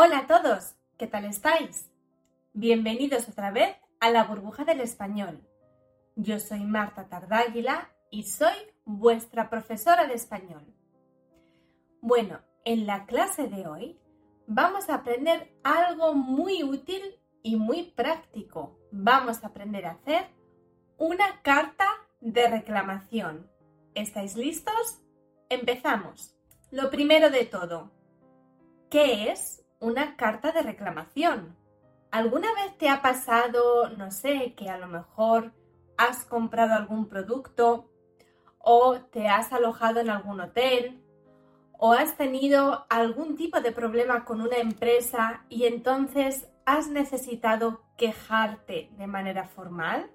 Hola a todos, ¿qué tal estáis? Bienvenidos otra vez a la burbuja del español. Yo soy Marta Tardáguila y soy vuestra profesora de español. Bueno, en la clase de hoy vamos a aprender algo muy útil y muy práctico. Vamos a aprender a hacer una carta de reclamación. ¿Estáis listos? Empezamos. Lo primero de todo, ¿qué es una carta de reclamación? ¿Alguna vez te ha pasado, no sé, que a lo mejor has comprado algún producto o te has alojado en algún hotel o has tenido algún tipo de problema con una empresa y entonces has necesitado quejarte de manera formal?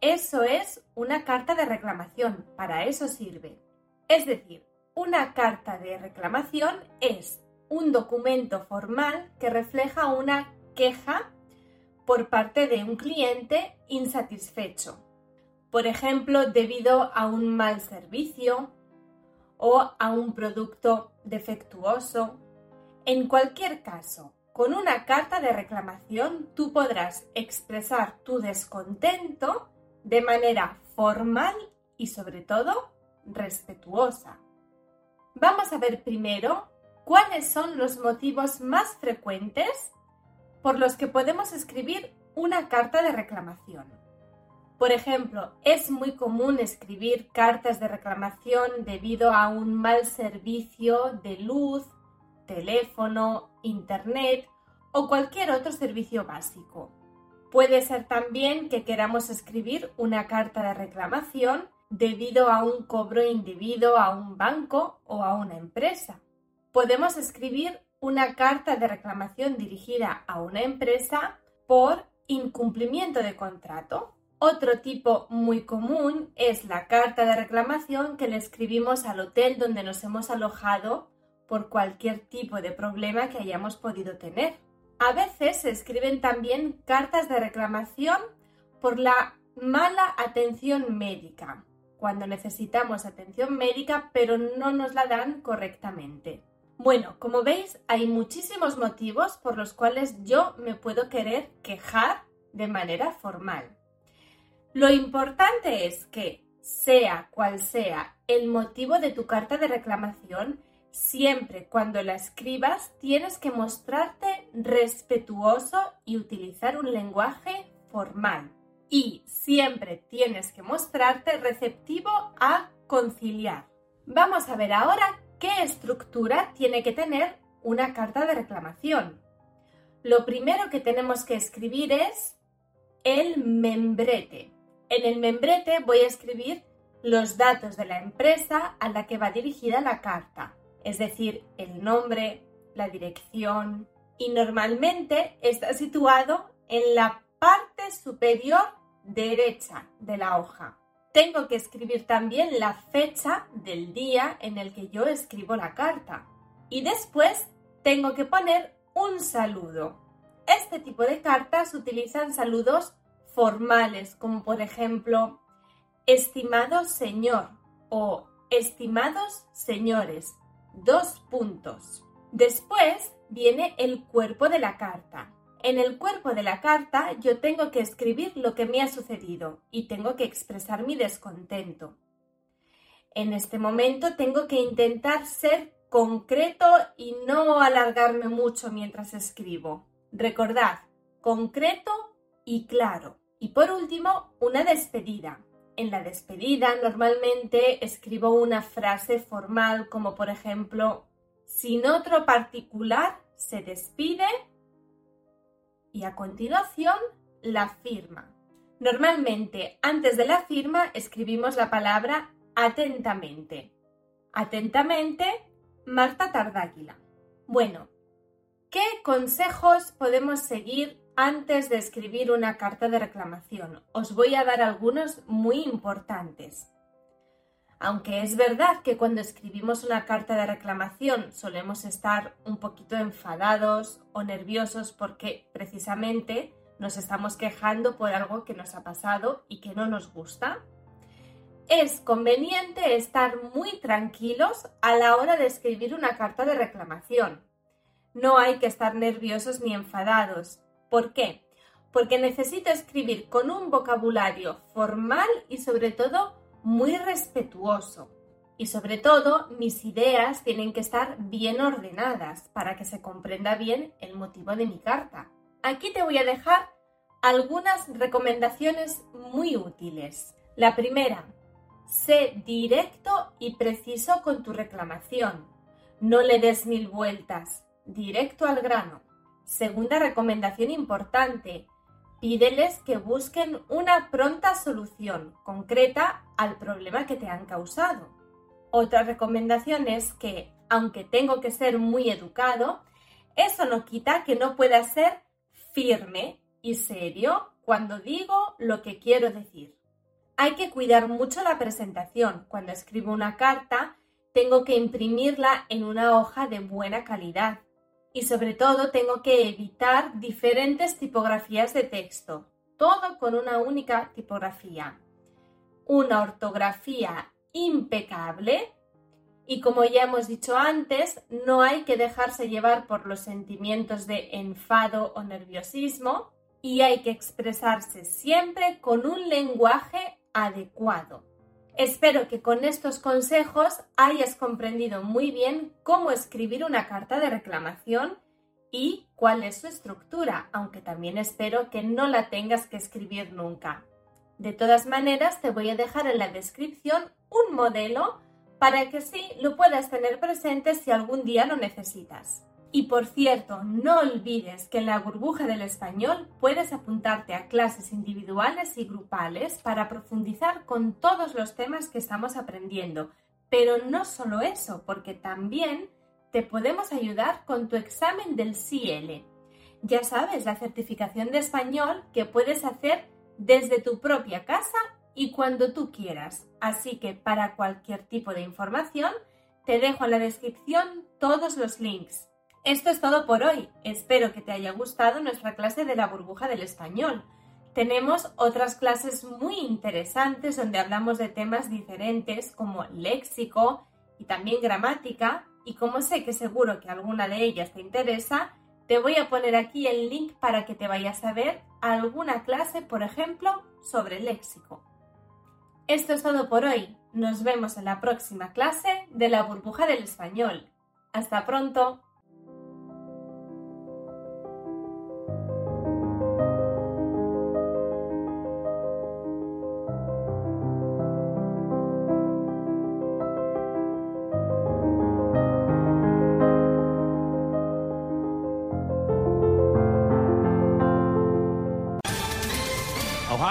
Eso es una carta de reclamación, para eso sirve. Es decir, una carta de reclamación es un documento formal que refleja una queja por parte de un cliente insatisfecho. Por ejemplo, debido a un mal servicio o a un producto defectuoso. En cualquier caso, con una carta de reclamación tú podrás expresar tu descontento de manera formal y sobre todo respetuosa. Vamos a ver primero cuáles son los motivos más frecuentes por los que podemos escribir una carta de reclamación. Por ejemplo, es muy común escribir cartas de reclamación debido a un mal servicio de luz, teléfono, internet o cualquier otro servicio básico. Puede ser también que queramos escribir una carta de reclamación debido a un cobro indebido a un banco o a una empresa. Podemos escribir una carta de reclamación dirigida a una empresa por incumplimiento de contrato. Otro tipo muy común es la carta de reclamación que le escribimos al hotel donde nos hemos alojado por cualquier tipo de problema que hayamos podido tener. A veces se escriben también cartas de reclamación por la mala atención médica, cuando necesitamos atención médica pero no nos la dan correctamente. Bueno, como veis, hay muchísimos motivos por los cuales yo me puedo querer quejar de manera formal. Lo importante es que, sea cual sea el motivo de tu carta de reclamación, siempre cuando la escribas tienes que mostrarte respetuoso y utilizar un lenguaje formal. Y siempre tienes que mostrarte receptivo a conciliar. Vamos a ver ahora ¿Qué estructura tiene que tener una carta de reclamación? Lo primero que tenemos que escribir es el membrete. En el membrete voy a escribir los datos de la empresa a la que va dirigida la carta, es decir, el nombre, la dirección y normalmente está situado en la parte superior derecha de la hoja tengo que escribir también la fecha del día en el que yo escribo la carta. Y después tengo que poner un saludo. Este tipo de cartas utilizan saludos formales, como por ejemplo, estimado señor o estimados señores. Dos puntos. Después viene el cuerpo de la carta. En el cuerpo de la carta yo tengo que escribir lo que me ha sucedido y tengo que expresar mi descontento. En este momento tengo que intentar ser concreto y no alargarme mucho mientras escribo. Recordad, concreto y claro. Y por último, una despedida. En la despedida normalmente escribo una frase formal como por ejemplo, sin otro particular se despide y a continuación la firma. Normalmente antes de la firma escribimos la palabra atentamente. Atentamente, Marta Tardáquila. Bueno, ¿Qué consejos podemos seguir antes de escribir una carta de reclamación? Os voy a dar algunos muy importantes. Aunque es verdad que cuando escribimos una carta de reclamación solemos estar un poquito enfadados o nerviosos porque precisamente nos estamos quejando por algo que nos ha pasado y que no nos gusta, es conveniente estar muy tranquilos a la hora de escribir una carta de reclamación. No hay que estar nerviosos ni enfadados. ¿Por qué? Porque necesito escribir con un vocabulario formal y sobre todo muy respetuoso. Y sobre todo, mis ideas tienen que estar bien ordenadas para que se comprenda bien el motivo de mi carta. Aquí te voy a dejar algunas recomendaciones muy útiles. La primera, sé directo y preciso con tu reclamación. No le des mil vueltas, directo al grano. Segunda recomendación importante, Pídeles que busquen una pronta solución concreta al problema que te han causado. Otra recomendación es que, aunque tengo que ser muy educado, eso no quita que no pueda ser firme y serio cuando digo lo que quiero decir. Hay que cuidar mucho la presentación. Cuando escribo una carta, tengo que imprimirla en una hoja de buena calidad y sobre todo tengo que evitar diferentes tipografías de texto, todo con una única tipografía. Una ortografía impecable y como ya hemos dicho antes, no hay que dejarse llevar por los sentimientos de enfado o nerviosismo y hay que expresarse siempre con un lenguaje adecuado. Espero que con estos consejos hayas comprendido muy bien cómo escribir una carta de reclamación y cuál es su estructura, aunque también espero que no la tengas que escribir nunca. De todas maneras, te voy a dejar en la descripción un modelo para que sí lo puedas tener presente si algún día lo necesitas. Y por cierto, no olvides que en la burbuja del español puedes apuntarte a clases individuales y grupales para profundizar con todos los temas que estamos aprendiendo. Pero no solo eso, porque también te podemos ayudar con tu examen del CL. Ya sabes, la certificación de español que puedes hacer desde tu propia casa y cuando tú quieras. Así que para cualquier tipo de información, te dejo en la descripción todos los links. Esto es todo por hoy. Espero que te haya gustado nuestra clase de la burbuja del español. Tenemos otras clases muy interesantes donde hablamos de temas diferentes como léxico y también gramática. Y como sé que seguro que alguna de ellas te interesa, te voy a poner aquí el link para que te vayas a ver alguna clase, por ejemplo, sobre léxico. Esto es todo por hoy. Nos vemos en la próxima clase de la burbuja del español. Hasta pronto.